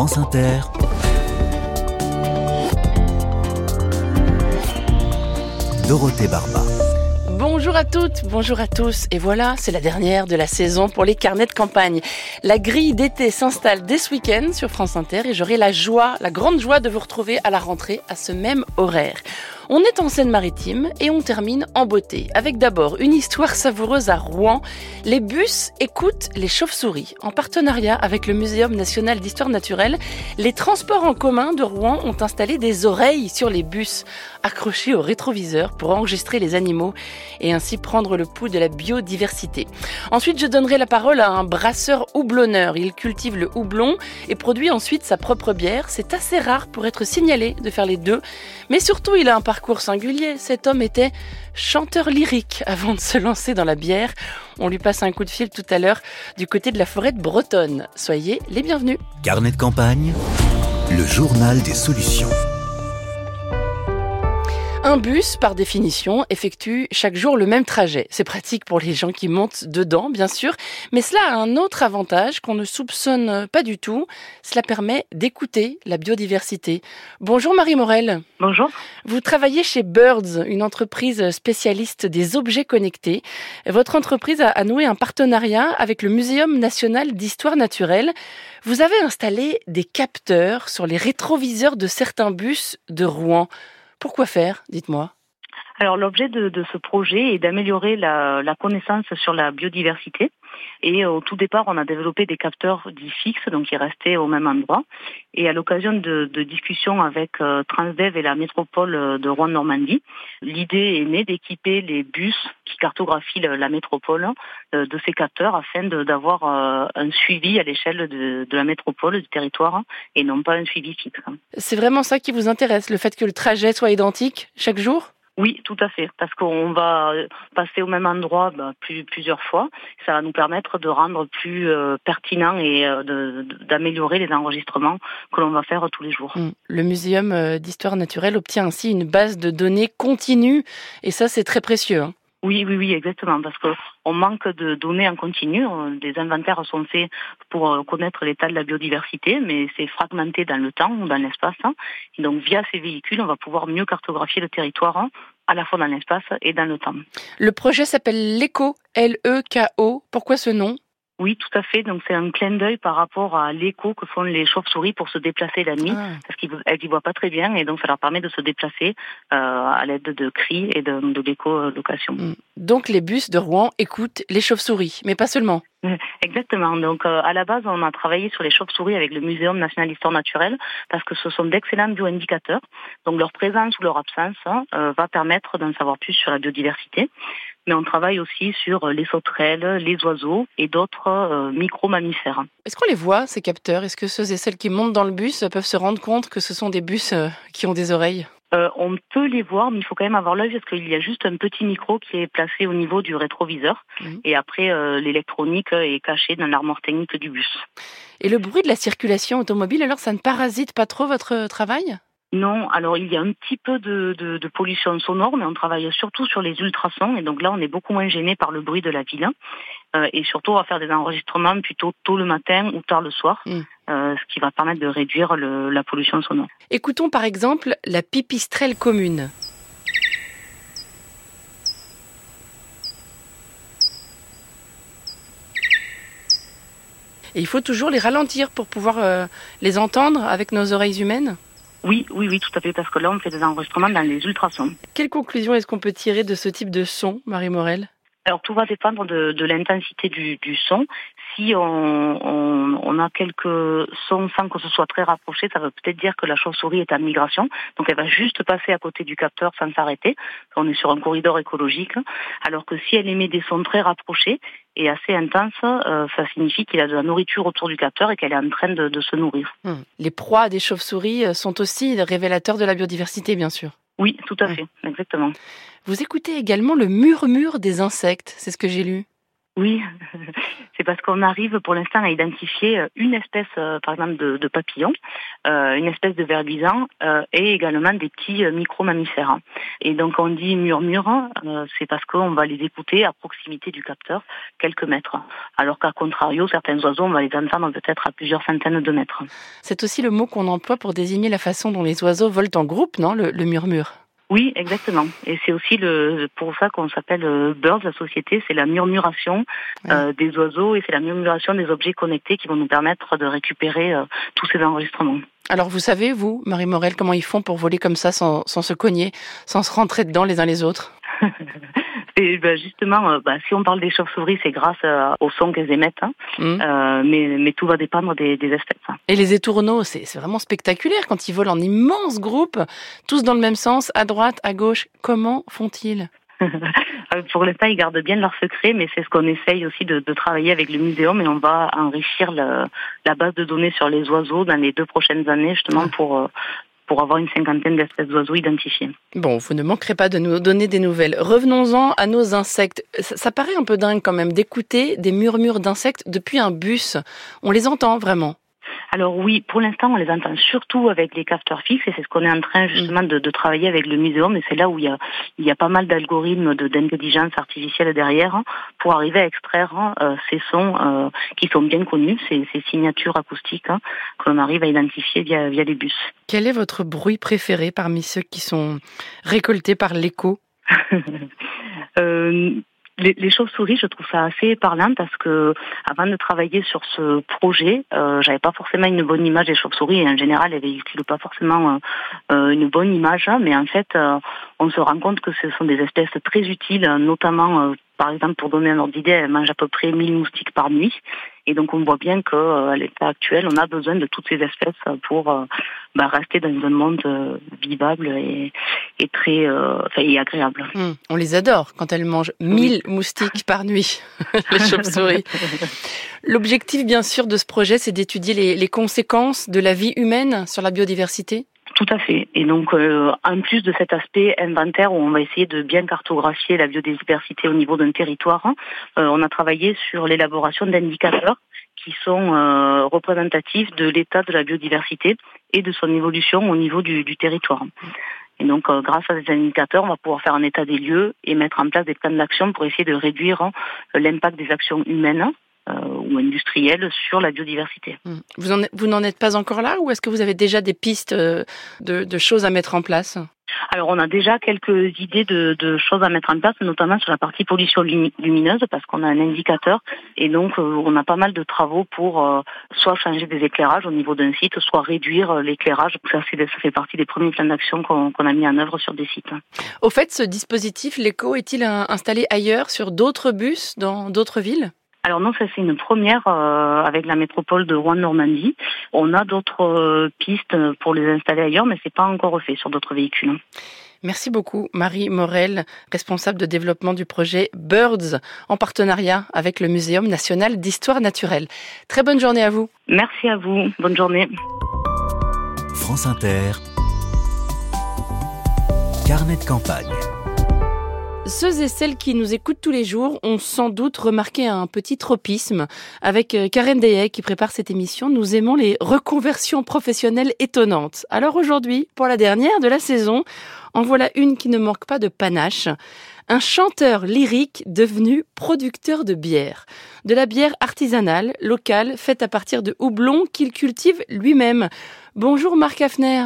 France Inter, Dorothée Barba. Bonjour à toutes, bonjour à tous. Et voilà, c'est la dernière de la saison pour les carnets de campagne. La grille d'été s'installe dès ce week-end sur France Inter et j'aurai la joie, la grande joie de vous retrouver à la rentrée à ce même horaire. On est en Seine-Maritime et on termine en beauté avec d'abord une histoire savoureuse à Rouen. Les bus écoutent les chauves-souris. En partenariat avec le Muséum national d'histoire naturelle, les transports en commun de Rouen ont installé des oreilles sur les bus accrochées au rétroviseur pour enregistrer les animaux et ainsi prendre le pouls de la biodiversité. Ensuite, je donnerai la parole à un brasseur houblonneur. Il cultive le houblon et produit ensuite sa propre bière. C'est assez rare pour être signalé de faire les deux, mais surtout il a un parcours parcours singulier. Cet homme était chanteur lyrique avant de se lancer dans la bière. On lui passe un coup de fil tout à l'heure du côté de la forêt de Bretonne. Soyez les bienvenus. Carnet de campagne, le journal des solutions. Un bus, par définition, effectue chaque jour le même trajet. C'est pratique pour les gens qui montent dedans, bien sûr, mais cela a un autre avantage qu'on ne soupçonne pas du tout. Cela permet d'écouter la biodiversité. Bonjour Marie Morel. Bonjour. Vous travaillez chez Birds, une entreprise spécialiste des objets connectés. Votre entreprise a noué un partenariat avec le Muséum national d'histoire naturelle. Vous avez installé des capteurs sur les rétroviseurs de certains bus de Rouen. Pourquoi faire Dites-moi? Alors l'objet de, ce projet est d'améliorer la, connaissance sur la biodiversité. Et au tout départ, on a développé des capteurs dits fixes, donc qui restaient au même endroit. Et à l'occasion de, discussions avec euh, Transdev et la métropole de Rouen-Normandie, l'idée est née d'équiper les bus qui cartographient la métropole euh, de ces capteurs afin d'avoir euh, un suivi à l'échelle de, la métropole, du territoire, et non pas un suivi fixe. C'est vraiment ça qui vous intéresse, le fait que le trajet soit identique chaque jour? Oui, tout à fait, parce qu'on va passer au même endroit bah, plusieurs fois. Ça va nous permettre de rendre plus euh, pertinent et euh, d'améliorer les enregistrements que l'on va faire tous les jours. Hum. Le Muséum euh, d'histoire naturelle obtient ainsi une base de données continue, et ça c'est très précieux. Hein. Oui, oui, oui, exactement, parce qu'on manque de données en continu. Des inventaires sont faits pour euh, connaître l'état de la biodiversité, mais c'est fragmenté dans le temps ou dans l'espace. Hein. Et donc, via ces véhicules, on va pouvoir mieux cartographier le territoire, hein, à la fois dans l'espace et dans le temps. Le projet s'appelle l'ECO, L-E-K-O. Pourquoi ce nom? Oui, tout à fait. Donc c'est un clin d'œil par rapport à l'écho que font les chauves-souris pour se déplacer la nuit, ah. parce qu'elles n'y voient pas très bien, et donc ça leur permet de se déplacer euh, à l'aide de cris et de, de l'écho-location. Mm. Donc les bus de Rouen écoutent les chauves-souris, mais pas seulement. Exactement. Donc euh, à la base, on a travaillé sur les chauves-souris avec le Muséum national d'histoire naturelle parce que ce sont d'excellents bioindicateurs. Donc leur présence ou leur absence hein, euh, va permettre d'en savoir plus sur la biodiversité mais on travaille aussi sur les sauterelles, les oiseaux et d'autres euh, micro-mammifères. Est-ce qu'on les voit, ces capteurs? Est-ce que ceux et celles qui montent dans le bus peuvent se rendre compte que ce sont des bus euh, qui ont des oreilles? Euh, on peut les voir, mais il faut quand même avoir l'œil parce qu'il y a juste un petit micro qui est placé au niveau du rétroviseur. Mhm. Et après, l'électronique est cachée dans l'armoire technique du bus. Et le bruit de la circulation automobile, alors ça ne parasite pas trop votre travail? Non, alors il y a un petit peu de, de, pollution sonore, mais on travaille surtout sur les ultrasons, et donc là on est beaucoup moins gêné par le bruit de la ville, euh, et surtout on va faire des enregistrements plutôt tôt le matin ou tard le soir, mm. euh, ce qui va permettre de réduire le, la pollution sonore. Écoutons par exemple la pipistrelle commune. Et il faut toujours les ralentir pour pouvoir euh, les entendre avec nos oreilles humaines? Oui, oui, oui, tout à fait, parce que là, on fait des enregistrements dans les ultrasons. Quelle conclusion est-ce qu'on peut tirer de ce type de son, Marie Morel? Alors tout va dépendre de, de l'intensité du, du, son. Si on, on, on, a quelques sons sans que ce soit très rapproché, ça veut peut-être dire que la chauve-souris est en migration. Donc elle va juste passer à côté du capteur sans s'arrêter. On est sur un corridor écologique. Alors que si elle émet des sons très rapprochés et assez intenses, euh, ça signifie qu'il y a de la nourriture autour du capteur et qu'elle est en train de, de se nourrir. Hum. Les proies des chauves-souris euh, sont aussi révélateurs de la biodiversité, bien sûr. Oui, tout à fait, exactement. Vous écoutez également le murmure des insectes, c'est ce que j'ai lu. Oui, c'est parce qu'on arrive pour l'instant à identifier euh, une espèce, euh, par exemple, de, papillon, euh, une espèce de ver euh, et également des petits micro-mammifères. Et donc on dit murmure, c'est parce qu'on va les écouter à proximité du capteur, quelques mètres. Alors qu'à contrario, certains oiseaux, on va les entendre peut-être à plusieurs centaines de mètres. C'est aussi le mot qu'on emploie pour désigner la façon dont les oiseaux volent en groupe, non? Le murmure oui, exactement. Et c'est aussi le pour ça qu'on s'appelle euh, Birds, la société, c'est la murmuration euh, des oiseaux et c'est la murmuration des objets connectés qui vont nous permettre de récupérer euh, tous ces enregistrements. Alors vous savez, vous, Marie Morel, comment ils font pour voler comme ça sans, sans se cogner, sans se rentrer dedans les uns les autres? Et ben justement, euh, bah, si on parle des chauves-souris, c'est grâce euh, au son qu'elles émettent. Hein. Mmh. Euh, mais, mais tout va dépendre des, des espèces. Hein. Et les étourneaux, c'est vraiment spectaculaire quand ils volent en immenses groupes, tous dans le même sens, à droite, à gauche. Comment font-ils? Pour l'instant, ils gardent bien leur secret, mais c'est ce qu'on essaye aussi de, de, travailler avec le muséum et on va enrichir le, la base de données sur les oiseaux dans les deux prochaines années, justement, pour, pour avoir une cinquantaine d'espèces d'oiseaux identifiées. Bon, vous ne manquerez pas de nous donner des nouvelles. Revenons-en à nos insectes. Ça, paraît un peu dingue quand même d'écouter des murmures d'insectes depuis un bus. On les entend vraiment alors oui, pour l'instant, on les entend surtout avec les capteurs fixes et c'est ce qu'on est en train justement de, de, travailler avec le muséum et c'est là où il y a, il y a pas mal d'algorithmes d'intelligence artificielle derrière hein, pour arriver à extraire hein, euh, ces sons euh, qui sont bien connus, ces, ces signatures acoustiques hein, que l'on arrive à identifier via, via les bus. Quel est votre bruit préféré parmi ceux qui sont récoltés par l'écho? Euh, les, les chauves-souris, je trouve ça assez parlant parce que avant de travailler sur ce projet, euh, j'avais pas forcément une bonne image des chauves-souris et en général, elles véhiculent pas forcément euh, euh, une bonne image. Mais en fait, euh, on se rend compte que ce sont des espèces très utiles, notamment euh, par exemple, pour donner un ordre d'idée, elles mangent à peu près 1000 moustiques par nuit. Et donc, on voit bien qu'à l'état actuel, on a besoin de toutes ces espèces pour bah, rester dans un monde vivable et, et très euh, et agréable. Mmh, on les adore quand elles mangent 1000 oui. moustiques par nuit, les chauves-souris. L'objectif, bien sûr, de ce projet, c'est d'étudier les, les conséquences de la vie humaine sur la biodiversité? Tout à fait. Et donc, euh, en plus de cet aspect inventaire où on va essayer de bien cartographier la biodiversité au niveau d'un territoire, euh, on a travaillé sur l'élaboration d'indicateurs qui sont euh, représentatifs de l'état de la biodiversité et de son évolution au niveau du, du territoire. Et donc, euh, grâce à ces indicateurs, on va pouvoir faire un état des lieux et mettre en place des plans d'action pour essayer de réduire hein, l'impact des actions humaines ou industrielles sur la biodiversité. Vous, en, vous n'en êtes pas encore là ou est-ce que vous avez déjà des pistes euh, de, de choses à mettre en place? Alors on a déjà quelques idées de, de, choses à mettre en place, notamment sur la partie pollution lumineuse, parce qu'on a un indicateur et donc euh, on a pas mal de travaux pour euh, soit changer des éclairages au niveau d'un site, soit réduire euh, l'éclairage. Ça, ça, fait partie des premiers plans d'action qu'on qu a mis en œuvre sur des sites. Au fait, ce dispositif, l'éco, est-il installé ailleurs sur d'autres bus dans d'autres villes? Alors non, ça c'est une première euh, avec la métropole de Rouen-Normandie. On a d'autres euh, pistes pour les installer ailleurs, mais c'est pas encore fait sur d'autres véhicules. Merci beaucoup, Marie Morel, responsable de développement du projet Birds, en partenariat avec le Muséum national d'histoire naturelle. Très bonne journée à vous. Merci à vous. Bonne journée. France Inter. Carnet de campagne. Ceux et celles qui nous écoutent tous les jours ont sans doute remarqué un petit tropisme. Avec euh, Karen Deyek qui prépare cette émission, nous aimons les reconversions professionnelles étonnantes. Alors aujourd'hui, pour la dernière de la saison, en voilà une qui ne manque pas de panache. Un chanteur lyrique devenu producteur de bière. De la bière artisanale, locale, faite à partir de houblon qu'il cultive lui-même. Bonjour Marc Hafner.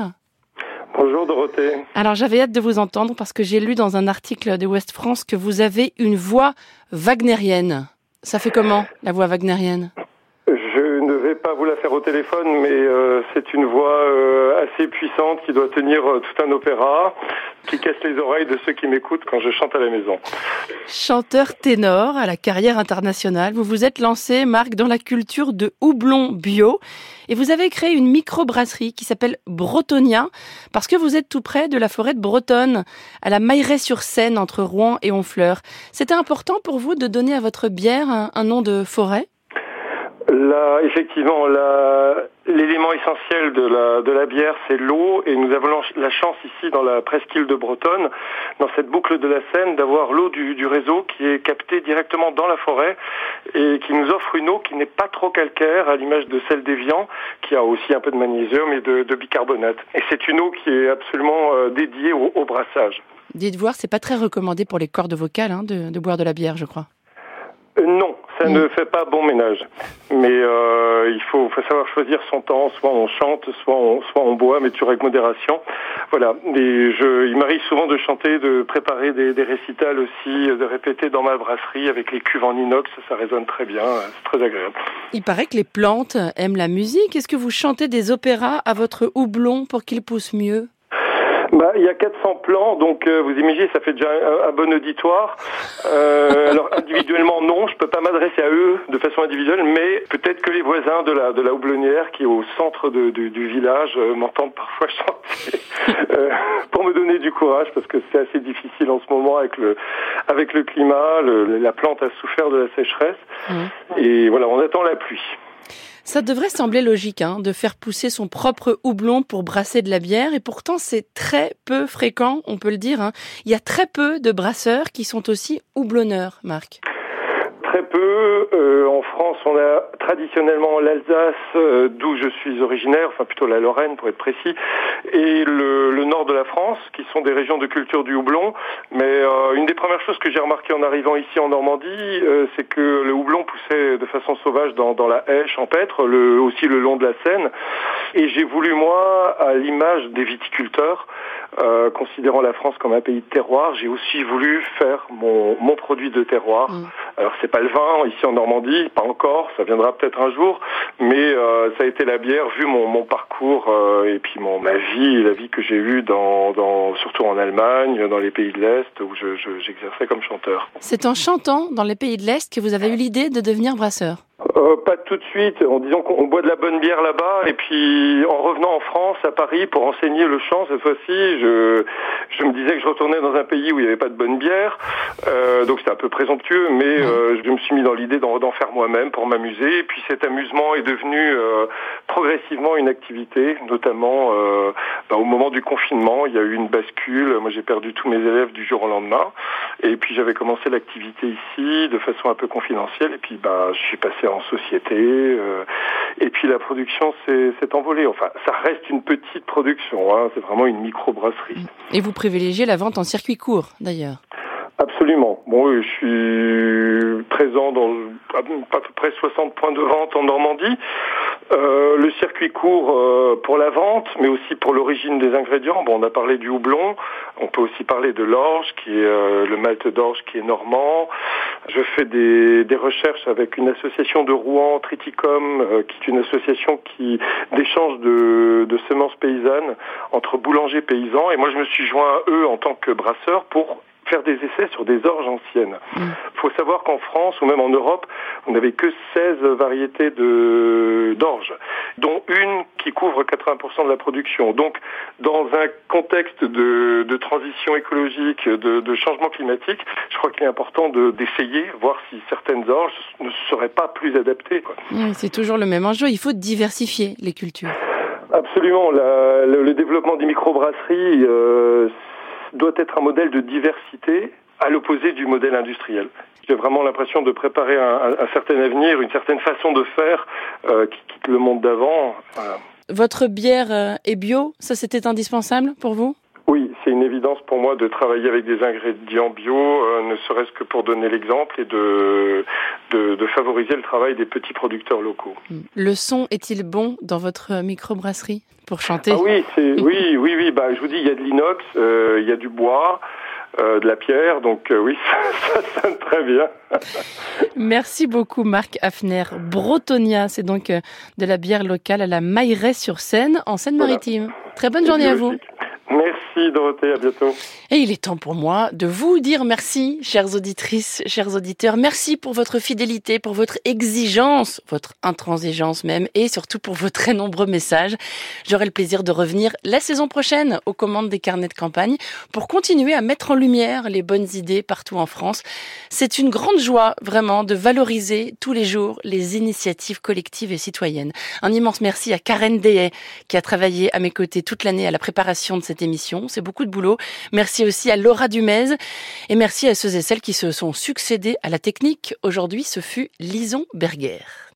Bonjour Dorothée. Alors j'avais hâte de vous entendre parce que j'ai lu dans un article de West France que vous avez une voix wagnérienne. Ça fait comment la voix wagnérienne? Pas vous la faire au téléphone, mais euh, c'est une voix euh, assez puissante qui doit tenir euh, tout un opéra, qui casse les oreilles de ceux qui m'écoutent quand je chante à la maison. Chanteur ténor à la carrière internationale, vous vous êtes lancé, Marc, dans la culture de houblon bio et vous avez créé une microbrasserie qui s'appelle Bretonia parce que vous êtes tout près de la forêt de Bretonne, à la Mailleret-sur-Seine entre Rouen et Honfleur. C'était important pour vous de donner à votre bière un, nom de forêt? Là, effectivement, l'élément essentiel de la, bière, c'est l'eau, et nous avons la chance ici, dans la presqu'île de Bretonne, dans cette boucle de la Seine, d'avoir l'eau du, réseau qui est captée directement dans la forêt et qui nous offre une eau qui n'est pas trop calcaire, à l'image de celle d'Evian, qui a aussi un peu de magnésium et de, bicarbonate. Et c'est une eau qui est absolument euh, dédiée au, brassage. Dites voir, c'est pas très recommandé pour les cordes vocales hein, de boire de la bière, je crois. Euh, non, ça ne fait pas bon ménage. Mais euh, il faut, faut, savoir choisir son temps. Soit on chante, soit on, soit on boit, mais toujours avec modération. Voilà. Et je, il m'arrive souvent de chanter, de préparer des, des, récitals aussi, de répéter dans ma brasserie avec les cuves en inox. Ça résonne très bien. C'est très agréable. Il paraît que les plantes aiment la musique. Est-ce que vous chantez des opéras à votre houblon pour qu'il pousse mieux? Bah, il y a 400 plans, donc euh, vous imaginez, ça fait déjà un, un bon auditoire. Euh, alors individuellement, non, je peux pas m'adresser à eux de façon individuelle, mais peut-être que les voisins de la de la houblonnière, qui est au centre de, de, du village, euh, m'entendent parfois chanter euh, pour me donner du courage, parce que c'est assez difficile en ce moment avec le avec le climat. Le, la plante a souffert de la sécheresse, mmh. et voilà, on attend la pluie. Ça devrait sembler logique hein, de faire pousser son propre houblon pour brasser de la bière, et pourtant c'est très peu fréquent, on peut le dire. Hein. Il y a très peu de brasseurs qui sont aussi houblonneurs, Marc. Très peu. Euh, en France, on a traditionnellement l'Alsace, euh, d'où je suis originaire, enfin plutôt la Lorraine pour être précis, et le, le, nord de la France, qui sont des régions de culture du houblon. Mais euh, une des premières choses que j'ai remarqué en arrivant ici en Normandie, euh, c'est que le houblon poussait de façon sauvage dans, dans la haie champêtre, le, aussi le long de la Seine. Et j'ai voulu, moi, à l'image des viticulteurs, euh, considérant la France comme un pays de terroir, j'ai aussi voulu faire mon, mon produit de terroir. Mmh. Alors c'est pas le vin ici en Normandie, pas encore, ça viendra peut-être un jour, mais ça a été la bière vu mon, mon parcours et puis mon ma vie, la vie que j'ai eue dans, surtout en Allemagne, dans les pays de l'Est où je, je, j'exerçais comme chanteur. C'est en chantant dans les pays de l'Est que vous avez eu l'idée de devenir brasseur. Euh, pas tout de suite, en disant qu'on boit de la bonne bière là-bas, et puis en revenant en France, à Paris, pour enseigner le chant cette fois-ci, je, je me disais que je retournais dans un pays où il n'y avait pas de bonne bière, euh, donc c'était un peu présomptueux, mais euh, je me suis mis dans l'idée d'en, d'en faire moi-même pour m'amuser, et puis cet amusement est devenu euh, progressivement une activité, notamment euh, bah, au moment du confinement, il y a eu une bascule, moi j'ai perdu tous mes élèves du jour au lendemain, et puis j'avais commencé l'activité ici de façon un peu confidentielle, et puis bah, je suis passé en société. Euh, et puis la production s'est envolée. Enfin, ça reste une petite production. Hein, c'est vraiment une micro-brasserie. Et vous privilégiez la vente en circuit court, d'ailleurs? Absolument. Bon, je suis dans à peu près 60 points de vente en Normandie. Euh, le circuit court euh, pour la vente, mais aussi pour l'origine des ingrédients. Bon, on a parlé du houblon. On peut aussi parler de l'orge, qui est euh, le malt d'orge qui est normand. Je fais des, recherches avec une association de Rouen, Triticum, euh, qui est une association qui d'échange de, de semences paysannes entre boulangers paysans. Et moi, je me suis joint à eux en tant que brasseur pour faire des essais sur des orges anciennes. Il mmh. faut savoir qu'en France ou même en Europe, on n'avait que 16 variétés de d'orges, dont une qui couvre 80% de la production. Donc, dans un contexte de, de transition écologique, de, de, changement climatique, je crois qu'il est important d'essayer, voir si certaines orges ne seraient pas plus adaptées. Mmh, C'est toujours le même enjeu, il faut diversifier les cultures. Absolument, la, le, le, développement des microbrasseries, euh, doit être un modèle de diversité à l'opposé du modèle industriel. J'ai vraiment l'impression de préparer un, certain avenir, une certaine façon de faire euh, qui quitte le monde d'avant. Votre bière euh, est bio, ça c'était indispensable pour vous? Évidence pour moi de travailler avec des ingrédients bio, euh, ne serait-ce que pour donner l'exemple et de, de, de, favoriser le travail des petits producteurs locaux. Le son est-il bon dans votre microbrasserie pour chanter? Ah Oui, oui, oui, oui. Bah, je vous dis, il y a de l'inox, euh, il y a du bois. Euh, de la pierre, donc euh, oui, ça, ça, sonne très bien. Merci beaucoup Marc Hafner. Brotonia, c'est donc de la bière locale à la Mailleraie sur Seine, en Seine-Maritime. Voilà. Très bonne journée à vous. Merci Dorothée, à bientôt. Et il est temps pour moi de vous dire merci, chères auditrices, chers auditeurs. Merci pour votre fidélité, pour votre exigence, votre intransigeance même, et surtout pour vos très nombreux messages. J'aurai le plaisir de revenir la saison prochaine aux commandes des carnets de campagne pour continuer à mettre en lumière les bonnes idées partout en France. C'est une grande joie, vraiment, de valoriser tous les jours les initiatives collectives et citoyennes. Un immense merci à Karen Dehay, qui a travaillé à mes côtés toute l'année à la préparation de émission. C'est beaucoup de boulot. Merci aussi à Laura Dumez et merci à ceux et celles qui se sont succédés à la technique. Aujourd'hui, ce fut Lison Berger.